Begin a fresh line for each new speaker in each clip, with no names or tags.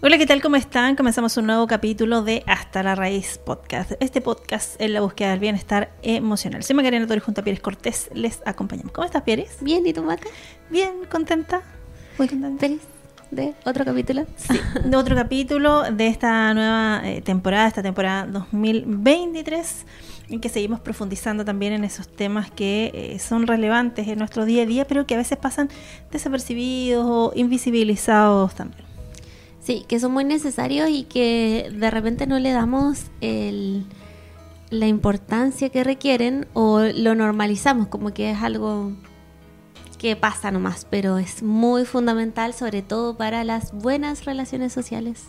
Hola, ¿qué tal? ¿Cómo están? Comenzamos un nuevo capítulo de Hasta la Raíz Podcast. Este podcast es la búsqueda del bienestar emocional. Soy Macarena Torres junto a Pieres Cortés. Les acompañamos. ¿Cómo estás, Pieres?
Bien, ¿y tú, Maca?
Bien, contenta.
Muy contenta. ¿Feliz? ¿De otro capítulo?
Sí, de otro capítulo de esta nueva eh, temporada, esta temporada 2023 en que seguimos profundizando también en esos temas que eh, son relevantes en nuestro día a día, pero que a veces pasan desapercibidos o invisibilizados también.
Sí, que son muy necesarios y que de repente no le damos la importancia que requieren o lo normalizamos como que es algo que pasa nomás, pero es muy fundamental sobre todo para las buenas relaciones sociales.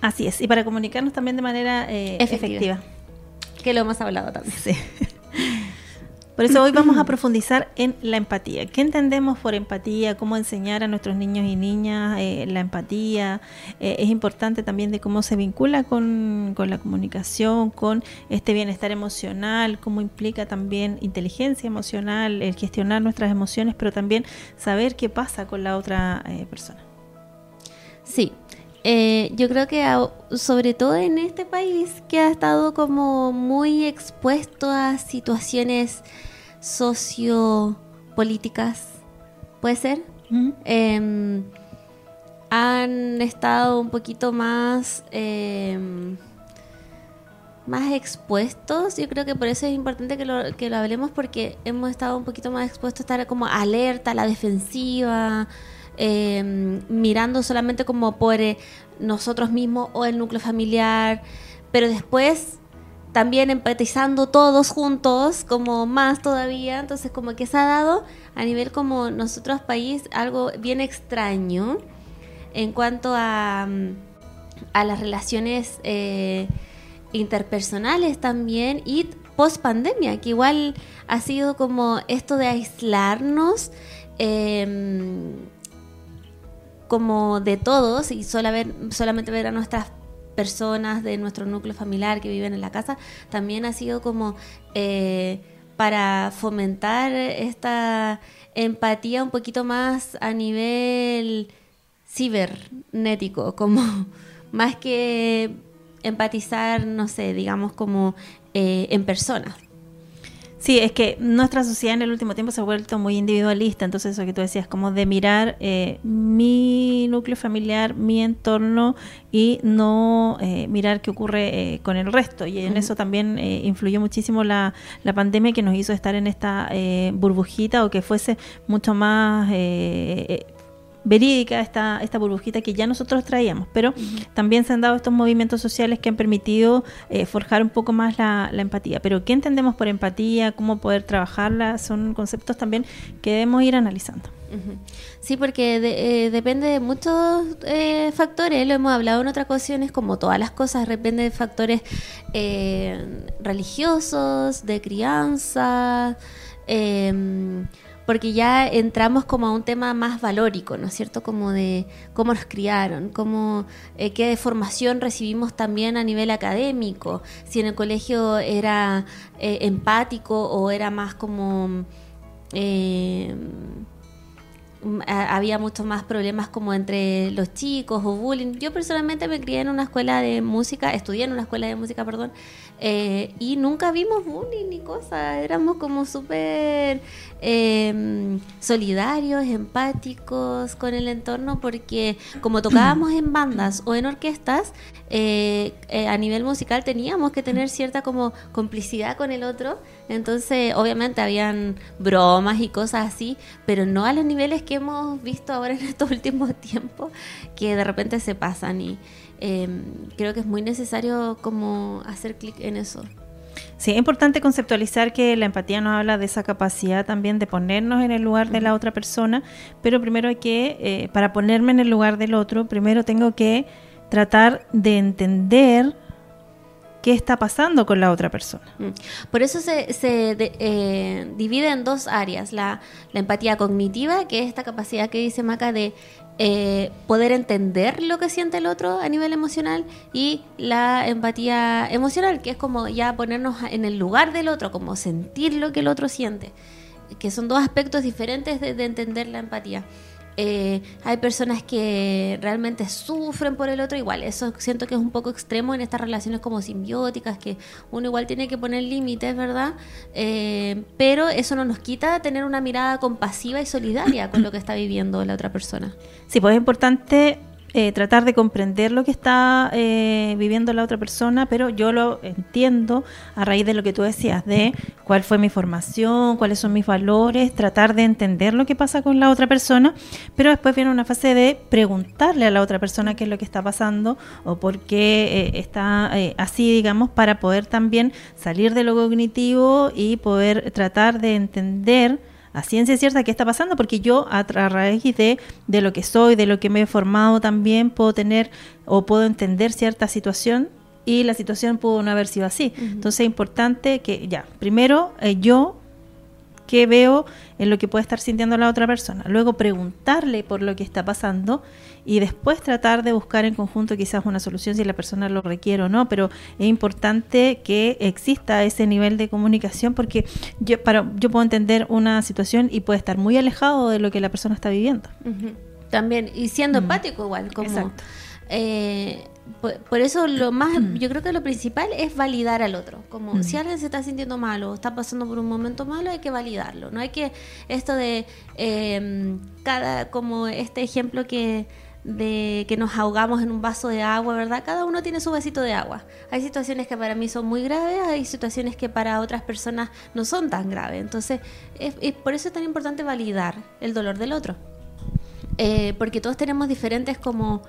Así es, y para comunicarnos también de manera eh, efectiva.
Que lo hemos hablado también.
Sí. Por eso hoy vamos a profundizar en la empatía. ¿Qué entendemos por empatía? ¿Cómo enseñar a nuestros niños y niñas eh, la empatía? Eh, es importante también de cómo se vincula con, la comunicación, con este bienestar emocional, cómo implica también inteligencia emocional, el gestionar nuestras emociones, pero también saber qué pasa con la otra eh, persona.
Sí, yo creo que sobre todo en este país que ha estado como muy expuesto a situaciones sociopolíticas, ¿puede ser? Em, han estado un poquito más, em, más expuestos. Yo creo que por eso es importante que lo, que lo hablemos porque hemos estado un poquito más expuestos a estar como alerta, a la defensiva, em, mirando solamente como por eh, nosotros mismos o el núcleo familiar. Pero después también empatizando todos juntos, como más todavía, entonces como que se ha dado a nivel como nosotros país algo bien extraño en cuanto a, a las relaciones eh, interpersonales también y post pandemia, que igual ha sido como esto de aislarnos. Em, como de todos y solamente ver a nuestras personas de nuestro núcleo familiar que viven en la casa, también ha sido como eh, para fomentar esta empatía un poquito más a nivel cibernético, como más que empatizar, no sé, digamos como eh, en personas.
Sí, es que nuestra sociedad en el último tiempo se ha vuelto muy individualista, entonces eso que tú decías, como de mirar eh, mi núcleo familiar, mi entorno y no eh, mirar qué ocurre eh, con el resto. Y en eso también influyó muchísimo la, la, pandemia que nos hizo estar en esta burbujita o que fuese mucho más verídica esta, esta burbujita que ya nosotros traíamos, pero también se han dado estos movimientos sociales que han permitido eh, forjar un poco más la, empatía. Pero ¿qué entendemos por empatía? ¿Cómo poder trabajarla? Son conceptos también que debemos ir analizando.
Sí, porque eh, depende de muchos eh, factores, lo hemos hablado en otras ocasiones, como todas las cosas, depende de factores religiosos, de crianza, porque ya entramos como a un tema más valórico, ¿no es cierto? Como de cómo nos criaron, cómo, eh, qué formación recibimos también a nivel académico, si en el colegio era eh, empático o era más como... Eh, había muchos más problemas como entre los chicos o bullying. Yo personalmente me crié en una escuela de música, estudié en una escuela de música, perdón, eh, y nunca vimos bullying ni cosas. Éramos como súper em, solidarios, empáticos con el entorno, porque como tocábamos en bandas o en orquestas, eh, eh, a nivel musical teníamos que tener cierta como complicidad con el otro. Entonces, obviamente habían bromas y cosas así, pero no a los niveles que hemos visto ahora en estos últimos tiempos que de repente se pasan y em, creo que es muy necesario como hacer clic en eso.
Sí, es importante conceptualizar que la empatía nos habla de esa capacidad también de ponernos en el lugar de la otra persona, pero primero hay que, eh, para ponerme en el lugar del otro, primero tengo que tratar de entender qué está pasando con la otra persona. Mm.
Por eso se, eh, divide en dos áreas, la, empatía cognitiva, que es esta capacidad que dice Maca de eh, poder entender lo que siente el otro a nivel emocional y la empatía emocional, que es como ya ponernos en el lugar del otro, como sentir lo que el otro siente, que son dos aspectos diferentes de entender la empatía. Eh, hay personas que realmente sufren por el otro, igual, eso siento que es un poco extremo en estas relaciones como simbióticas, que uno igual tiene que poner límites, ¿verdad? Eh, pero eso no nos quita tener una mirada compasiva y solidaria con lo que está viviendo la otra persona.
Sí, pues es importante eh, tratar de comprender lo que está eh, viviendo la otra persona, pero yo lo entiendo a raíz de lo que tú decías, de cuál fue mi formación, cuáles son mis valores, tratar de entender lo que pasa con la otra persona, pero después viene una fase de preguntarle a la otra persona qué es lo que está pasando o por qué eh, está así, digamos, para poder también salir de lo cognitivo y poder tratar de entender a ciencia cierta qué está pasando, porque yo a, raíz de, de lo que soy, de lo que me he formado también, puedo tener o puedo entender cierta situación y la situación pudo no haber sido así. Entonces es importante que ya, primero eh, yo qué veo en lo que puede estar sintiendo la otra persona. Luego preguntarle por lo que está pasando y después tratar de buscar en conjunto quizás una solución si la persona lo requiere o no, pero es importante que exista ese nivel de comunicación porque yo, para, yo puedo entender una situación y puede estar muy alejado de lo que la persona está viviendo.
También, y siendo empático igual, como... Exacto. Eh, por, eso lo más, yo creo que lo principal es validar al otro. Como mm. si alguien se está sintiendo mal o está pasando por un momento malo, hay que validarlo. No hay que esto de em, cada, como este ejemplo que de que nos ahogamos en un vaso de agua, ¿verdad? Cada uno tiene su vasito de agua. Hay situaciones que para mí son muy graves, hay situaciones que para otras personas no son tan graves. Entonces, es, por eso es tan importante validar el dolor del otro. Eh, porque todos tenemos diferentes como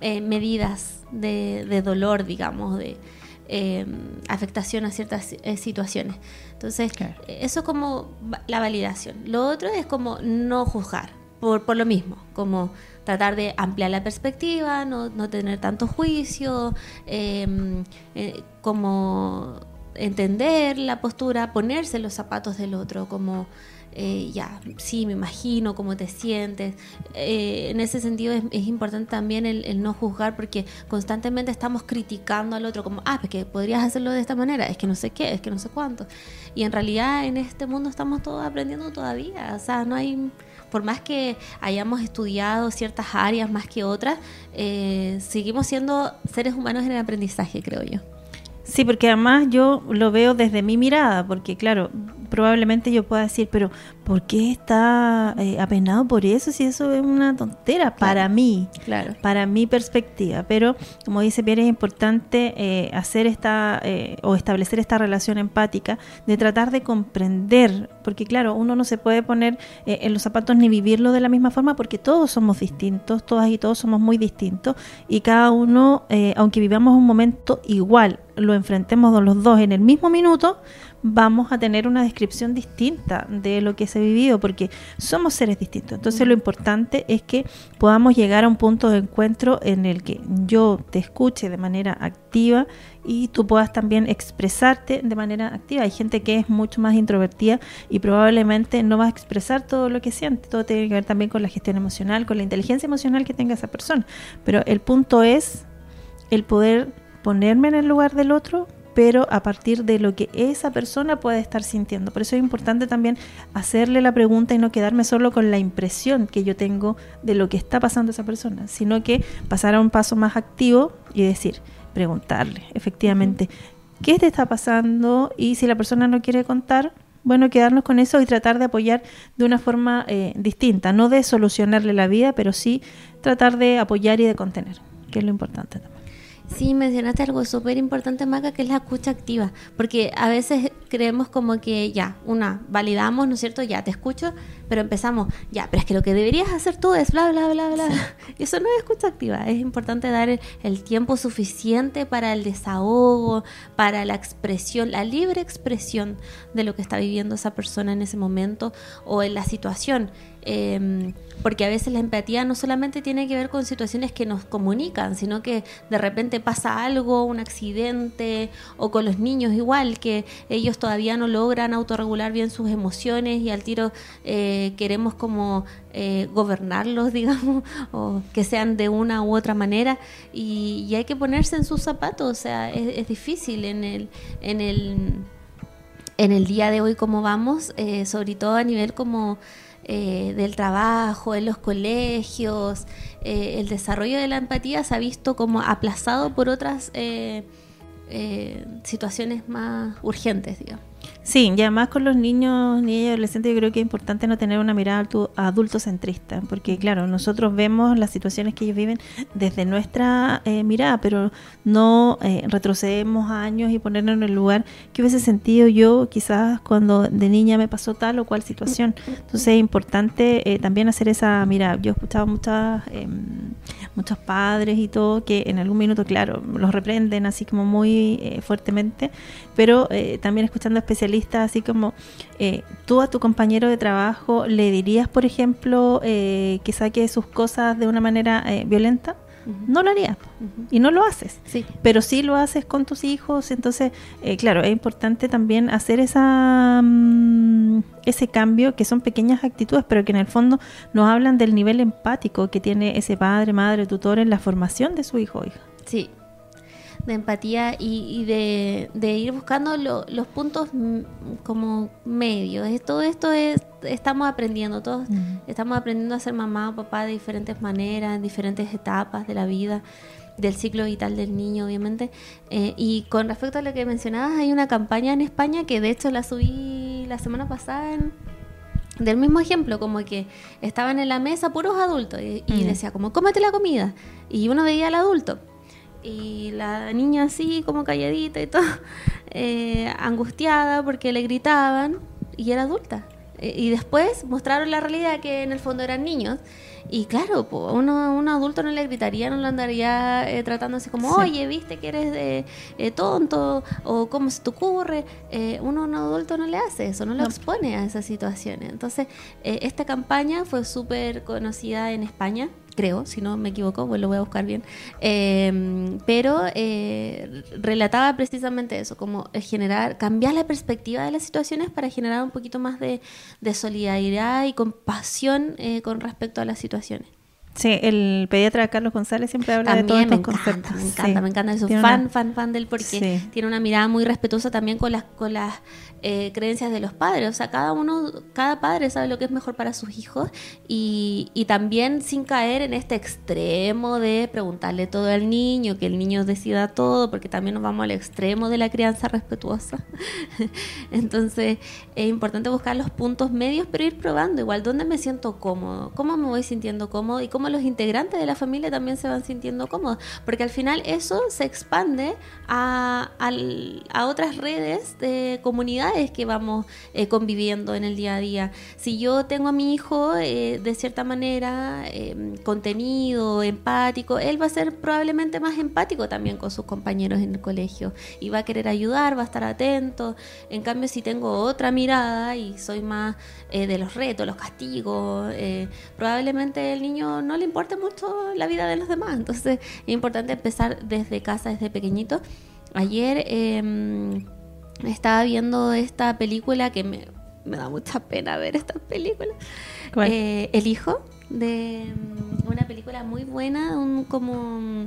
eh, medidas de, dolor, digamos, de eh, afectación a ciertas eh, situaciones. Entonces, eso es como la validación. Lo otro es como no juzgar, por, por lo mismo, como tratar de ampliar la perspectiva, no, no tener tanto juicio, em, como entender la postura, ponerse los zapatos del otro, como eh, ya, sí, me imagino cómo te sientes. Eh, en ese sentido es, importante también el, no juzgar porque constantemente estamos criticando al otro como, ah, pues que podrías hacerlo de esta manera, es que no sé qué, es que no sé cuánto. Y en realidad en este mundo estamos todos aprendiendo todavía, o sea, no hay por más que hayamos estudiado ciertas áreas más que otras, eh, seguimos siendo seres humanos en el aprendizaje, creo yo.
Sí, porque además yo lo veo desde mi mirada, porque claro, probablemente yo pueda decir, pero ¿por qué está eh, apenado por eso si eso es una tontera para mí? Claro. Para mi perspectiva. Pero como dice Pierre, es importante eh, hacer esta eh, o establecer esta relación empática de tratar de comprender, porque claro, uno no se puede poner en los zapatos ni vivirlo de la misma forma porque todos somos distintos, todas y todos somos muy distintos y cada uno, aunque vivamos un momento igual, lo enfrentemos los dos en el mismo minuto, vamos a tener una descripción distinta de lo que se ha vivido, porque somos seres distintos. Entonces lo importante es que podamos llegar a un punto de encuentro en el que yo te escuche de manera activa y tú puedas también expresarte de manera activa. Hay gente que es mucho más introvertida y probablemente no va a expresar todo lo que siente. Todo tiene que ver también con la gestión emocional, con la inteligencia emocional que tenga esa persona. Pero el punto es el poder ponerme en el lugar del otro, pero a partir de lo que esa persona puede estar sintiendo. Por eso es importante también hacerle la pregunta y no quedarme solo con la impresión que yo tengo de lo que está pasando esa persona, sino que pasar a un paso más activo y decir, preguntarle efectivamente, ¿qué te está pasando? Y si la persona no quiere contar, bueno, quedarnos con eso y tratar de apoyar de una forma eh, distinta, no de solucionarle la vida, pero sí tratar de apoyar y de contener, que es lo importante también.
Sí, mencionaste algo súper importante, Maca, que es la escucha activa, porque a veces creemos como que ya, una, validamos, ¿no es cierto? Ya, te escucho, pero empezamos, ya, pero es que lo que deberías hacer tú es bla, bla, bla, bla. Y eso no es escucha activa. Es importante dar el, tiempo suficiente para el desahogo, para la expresión, la libre expresión de lo que está viviendo esa persona en ese momento o en la situación. Eh, porque a veces la empatía no solamente tiene que ver con situaciones que nos comunican, sino que de repente pasa algo, un accidente, o con los niños igual, que ellos todavía no logran autorregular bien sus emociones y al tiro eh, queremos como eh, gobernarlos, digamos, o que sean de una u otra manera, y, hay que ponerse en sus zapatos, o sea, es, difícil en el... En el en el día de hoy como vamos, eh, sobre todo a nivel como eh, del trabajo, en los colegios, eh, el desarrollo de la empatía se ha visto como aplazado por otras eh, situaciones más urgentes, digamos.
Sí, y además con los niños, niños y adolescentes yo creo que es importante no tener una mirada adultocentrista, porque claro, nosotros vemos las situaciones que ellos viven desde nuestra eh, mirada, pero no eh, retrocedemos años y ponernos en el lugar que hubiese sentido yo quizás cuando de niña me pasó tal o cual situación. Entonces es importante eh, también hacer esa mirada. Yo he escuchado muchas, em, muchos padres y todo que en algún minuto, claro, los reprenden así como muy fuertemente, pero también escuchando especialistas así como eh, tú a tu compañero de trabajo le dirías, por ejemplo, eh, que saque sus cosas de una manera eh, violenta? No lo harías y no lo haces, sí. pero sí lo haces con tus hijos. Entonces, claro, es importante también hacer esa mm, ese cambio, que son pequeñas actitudes, pero que en el fondo nos hablan del nivel empático que tiene ese padre, madre, tutor en la formación de su hijo o hija.
Sí, de empatía y, de, ir buscando los puntos como medios. Todo esto es, estamos aprendiendo, todos estamos aprendiendo a ser mamá o papá de diferentes maneras, en diferentes etapas de la vida del ciclo vital del niño, obviamente. Eh, y con respecto a lo que mencionabas, hay una campaña en España que de hecho la subí la semana pasada del mismo ejemplo, como que estaban en la mesa puros adultos y, decía como, cómete la comida. Y uno veía al adulto y la niña así como calladita y todo, eh, angustiada porque le gritaban y era adulta. Eh, y después mostraron la realidad que en el fondo eran niños. Y claro, pues, uno, un adulto no le gritaría, no lo andaría eh, tratando así como, oye, viste que eres de, tonto, o cómo se te ocurre. uno, un adulto no le hace eso, no lo expone a esas situaciones. Entonces, esta campaña fue súper conocida en España creo, si no me equivoco, pues lo voy a buscar bien, em, pero eh, relataba precisamente eso, como generar, cambiar la perspectiva de las situaciones para generar un poquito más de, solidaridad y compasión eh, con respecto a las situaciones.
Sí, el pediatra Carlos González siempre habla de todos estos
conceptos. Me encanta, me encanta. Es fan, fan, fan del porque tiene una mirada muy respetuosa también con las, con las eh, creencias de los padres. O sea, cada uno, cada padre sabe lo que es mejor para sus hijos y, y también sin caer en este extremo de preguntarle todo al niño, que el niño decida todo, porque también nos vamos al extremo de la crianza respetuosa. Entonces, es importante buscar los puntos medios, pero ir probando igual dónde me siento cómodo, cómo me voy sintiendo cómodo y cómo los integrantes de la familia también se van sintiendo cómodos, porque al final eso se expande a, a otras redes de comunidades que vamos eh, conviviendo en el día a día. Si yo tengo a mi hijo eh, de cierta manera em, contenido, empático, él va a ser probablemente más empático también con sus compañeros en el colegio y va a querer ayudar, va a estar atento. En cambio, si tengo otra mirada y soy más eh, de los retos, los castigos, probablemente el niño no le importe mucho la vida de los demás. Entonces es importante empezar desde casa, desde pequeñito. Ayer em, estaba viendo esta película que me, da mucha pena ver esta película. Eh, El hijo, de em, una película muy buena, un como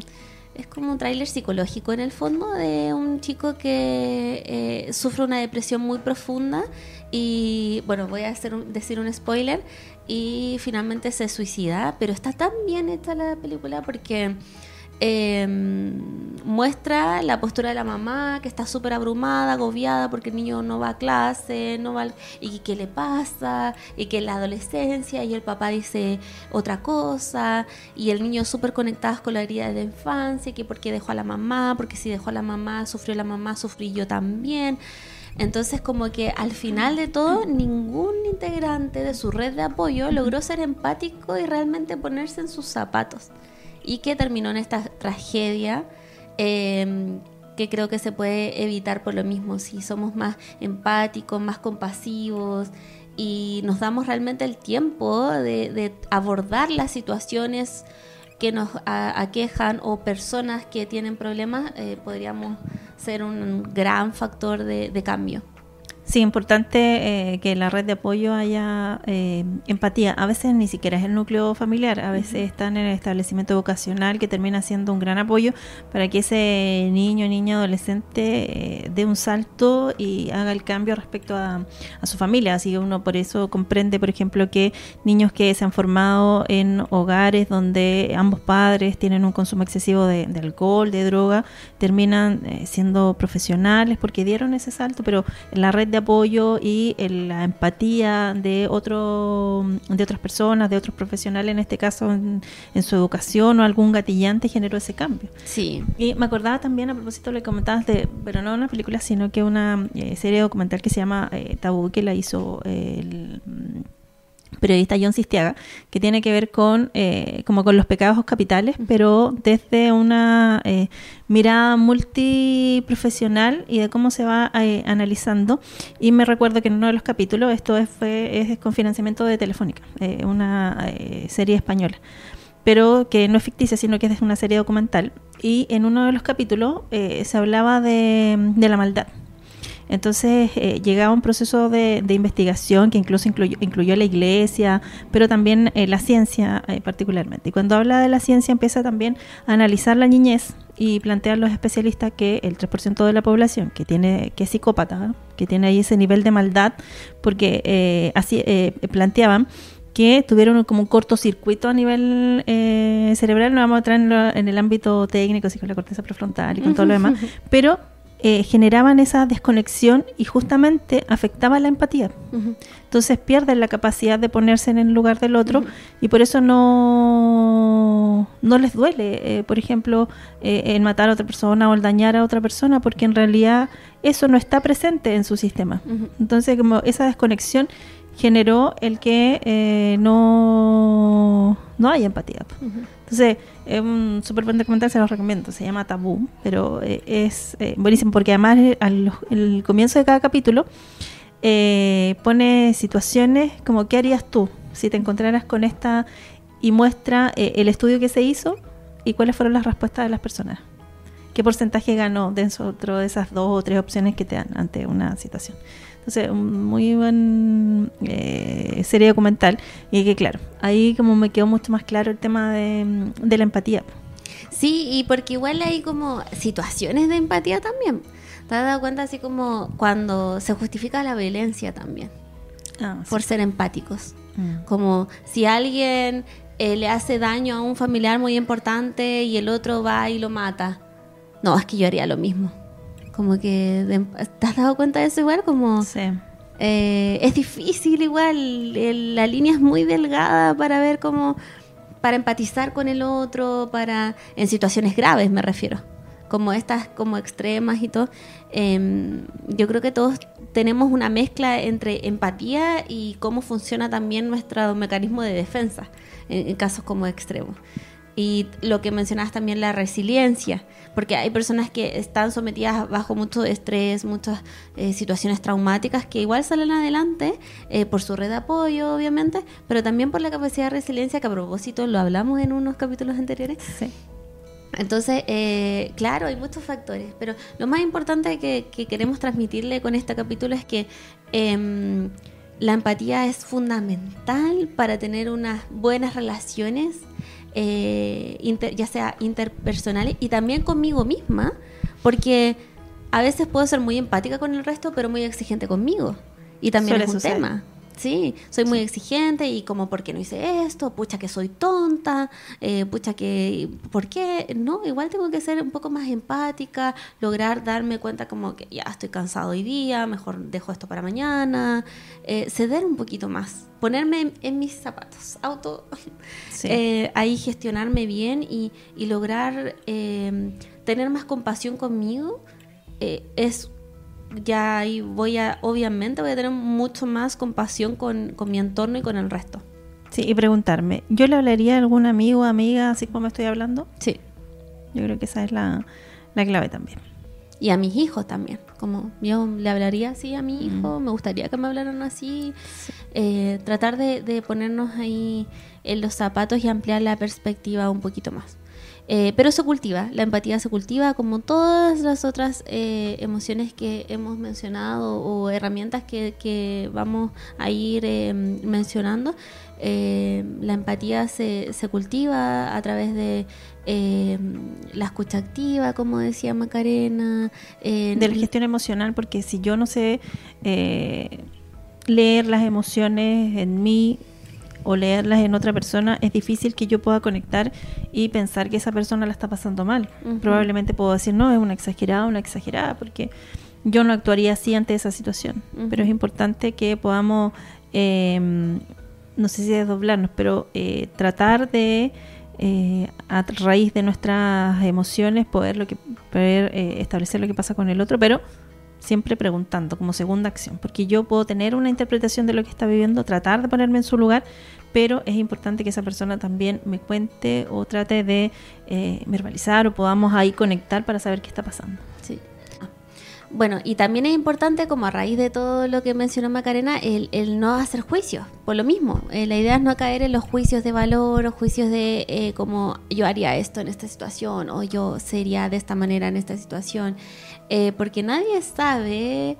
es como un tráiler psicológico en el fondo de un chico que eh, sufre una depresión muy profunda y bueno voy a hacer decir un spoiler y finalmente se suicida, pero está tan bien hecha la película porque em, muestra la postura de la mamá que está súper abrumada, agobiada porque el niño no va a clase, no va y qué le pasa, y que la adolescencia y el papá dice otra cosa, y el niño súper conectado con la herida de infancia, que porque dejó a la mamá, porque si dejó a la mamá, sufrió la mamá, sufrí yo también. Entonces como que al final de todo ningún integrante de su red de apoyo logró ser empático y realmente ponerse en sus zapatos. Y que terminó en esta tragedia em, que creo que se puede evitar por lo mismo, si somos más empáticos, más compasivos y nos damos realmente el tiempo de, abordar las situaciones que nos aquejan o personas que tienen problemas, eh, podríamos ser un gran factor de cambio.
Sí, importante eh, que la red de apoyo haya eh, empatía. A veces ni siquiera es el núcleo familiar, a veces están en el establecimiento vocacional que termina siendo un gran apoyo para que ese niño, niña, adolescente eh, dé un salto y haga el cambio respecto a, su familia. Así que uno por eso comprende, por ejemplo, que niños que se han formado en hogares donde ambos padres tienen un consumo excesivo de, de alcohol, de droga, terminan siendo profesionales porque dieron ese salto, pero en la red de apoyo y la empatía de, otro, de otras personas, de otros profesionales, en este caso en, su educación o algún gatillante generó ese cambio.
Sí.
Y me acordaba también a propósito le comentabas de, pero no una película, sino que una eh, serie documental que se llama eh, Tabú, que la hizo el periodista John Sistiaga, que tiene que ver con, eh, como con los pecados capitales, pero desde una eh, mirada multiprofesional y de cómo se va eh, analizando. Y me recuerdo que en uno de los capítulos, esto es, fue, es con financiamiento de Telefónica, una serie española pero que no es ficticia, sino que es una serie documental. Y en uno de los capítulos se hablaba de, de la maldad entonces eh, llegaba un proceso de, investigación que incluso incluyó, incluyó, la iglesia, pero también eh, la ciencia eh, particularmente. Y cuando habla de la ciencia empieza también a analizar la niñez y plantear los especialistas que el 3% de la población que tiene que es psicópata, que tiene ahí ese nivel de maldad, porque así planteaban que tuvieron como un cortocircuito a nivel cerebral, no vamos a entrar en, en, el ámbito técnico, así con la corteza prefrontal y con todo lo demás, pero eh, generaban esa desconexión y justamente afectaba la empatía. Entonces pierden la capacidad de ponerse en el lugar del otro y por eso no, no les duele, eh, por ejemplo, eh, el matar a otra persona o el dañar a otra persona, porque en realidad eso no está presente en su sistema. Entonces, como esa desconexión generó el que no, no haya empatía. Entonces, es un súper buen documental, se los recomiendo. Se llama Tabú, pero eh, es eh, buenísimo porque además eh, al el comienzo de cada capítulo pone situaciones como ¿qué harías tú si te encontraras con esta? Y muestra el estudio que se hizo y cuáles fueron las respuestas de las personas. ¿Qué porcentaje ganó dentro de esas dos o tres opciones que te dan ante una situación? Entonces, muy buen eh, serie documental. Y que, claro, ahí como me quedó mucho más claro el tema de, la empatía.
Sí, y porque igual hay como situaciones de empatía también. ¿Te has dado cuenta así como cuando se justifica la violencia también? Ah, por ser empáticos. Mm. Como si alguien eh, le hace daño a un familiar muy importante y el otro va y lo mata. No, es que yo haría lo mismo. Como que, ¿te has dado cuenta de eso igual? Como,
sí.
Eh, es difícil igual, la línea es muy delgada para ver cómo, para empatizar con el otro, para, en situaciones graves me refiero, como estas como extremas y todo. Em, yo creo que todos tenemos una mezcla entre empatía y cómo funciona también nuestro mecanismo de defensa en casos como extremos. Y lo que mencionas también, la resiliencia, porque hay personas que están sometidas bajo mucho estrés, muchas eh, situaciones traumáticas, que igual salen adelante eh, por su red de apoyo, obviamente, pero también por la capacidad de resiliencia, que a propósito lo hablamos en unos capítulos anteriores.
Sí.
Entonces, eh, claro, hay muchos factores, pero lo más importante que, que queremos transmitirle con este capítulo es que em, la empatía es fundamental para tener unas buenas relaciones eh, ya sea interpersonales y también conmigo misma, porque a veces puedo ser muy empática con el resto, pero muy exigente conmigo. Y también es un tema. Sí, soy muy exigente y como, ¿por qué no hice esto? Pucha que soy tonta, eh, pucha que, ¿por qué? No, igual tengo que ser un poco más empática, lograr darme cuenta como que ya estoy cansado hoy día, mejor dejo esto para mañana, eh, ceder un poquito más, ponerme en, mis zapatos, auto, eh, ahí gestionarme bien y, y lograr tener más compasión conmigo es ya ahí voy a, obviamente voy a tener mucho más compasión con, con mi entorno y con el resto.
Sí, y preguntarme, ¿yo le hablaría a algún amigo o amiga así como estoy hablando?
Sí.
Yo creo que esa es la, la clave también.
Y a mis hijos también, como yo le hablaría así a mi hijo, me gustaría que me hablaran así, eh, tratar de, de ponernos ahí en los zapatos y ampliar la perspectiva un poquito más. Eh, pero se cultiva, la empatía se cultiva como todas las otras eh, emociones que hemos mencionado o herramientas que, que vamos a ir eh, mencionando. la empatía se, se, cultiva a través de la escucha activa, como decía Macarena.
de la gestión emocional, porque si yo no sé leer las emociones en mí, o leerlas en otra persona, es difícil que yo pueda conectar y pensar que esa persona la está pasando mal. Probablemente puedo decir, no, es una exagerada, una exagerada, porque yo no actuaría así ante esa situación. Pero es importante que podamos, em, no sé si desdoblarnos, pero eh, tratar de, eh, a raíz de nuestras emociones, poder, lo que, poder eh, establecer lo que pasa con el otro, pero siempre preguntando como segunda acción, porque yo puedo tener una interpretación de lo que está viviendo, tratar de ponerme en su lugar, pero es importante que esa persona también me cuente o trate de eh, verbalizar o podamos ahí conectar para saber qué está pasando.
Sí. Bueno, y también es importante, como a raíz de todo lo que mencionó Macarena, el, el no hacer juicios, por lo mismo. Eh, la idea es no caer en los juicios de valor o juicios de eh, como yo haría esto en esta situación o yo sería de esta manera en esta situación. Eh, porque nadie sabe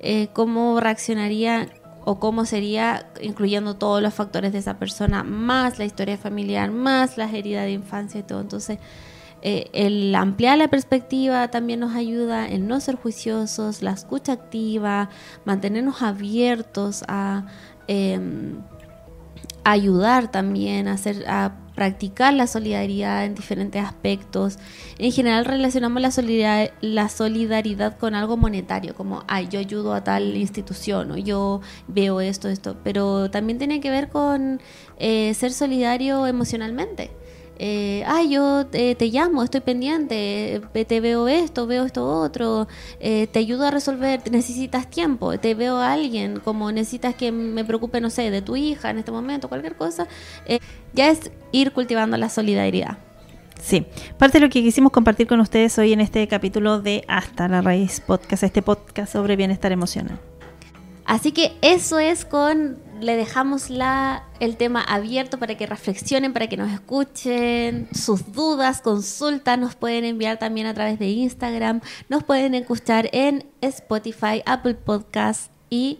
eh, cómo reaccionaría o cómo sería, incluyendo todos los factores de esa persona, más la historia familiar, más las heridas de infancia y todo. Entonces, eh, el ampliar la perspectiva también nos ayuda en no ser juiciosos, la escucha activa, mantenernos abiertos a em, ayudar también, a, hacer, a practicar la solidaridad en diferentes aspectos. En general relacionamos la solidaridad, la solidaridad con algo monetario, como, ay, yo ayudo a tal institución o yo veo esto, esto, pero también tiene que ver con eh, ser solidario emocionalmente eh, ay, yo te, llamo, estoy pendiente, eh, te veo esto, veo esto otro, eh, te ayudo a resolver, necesitas tiempo, te veo a alguien, como necesitas que me preocupe, no sé, de tu hija en este momento, cualquier cosa, eh, ya es ir cultivando la solidaridad.
Sí, parte de lo que quisimos compartir con ustedes hoy en este capítulo de Hasta la Raíz Podcast, este podcast sobre bienestar emocional.
Así que eso es con, le dejamos la, el tema abierto para que reflexionen, para que nos escuchen, sus dudas, consultas, nos pueden enviar también a través de Instagram, nos pueden escuchar en Spotify, Apple Podcast y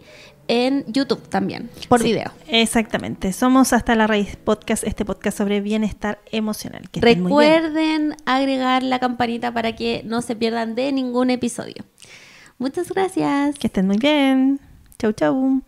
en YouTube también, por
Sí,
video.
Exactamente, somos Hasta la Raíz Podcast, este podcast sobre bienestar emocional. Que muy.
Recuerden agregar la campanita para que no se pierdan de ningún episodio. Muchas gracias.
Que estén muy bien. Chau, chau.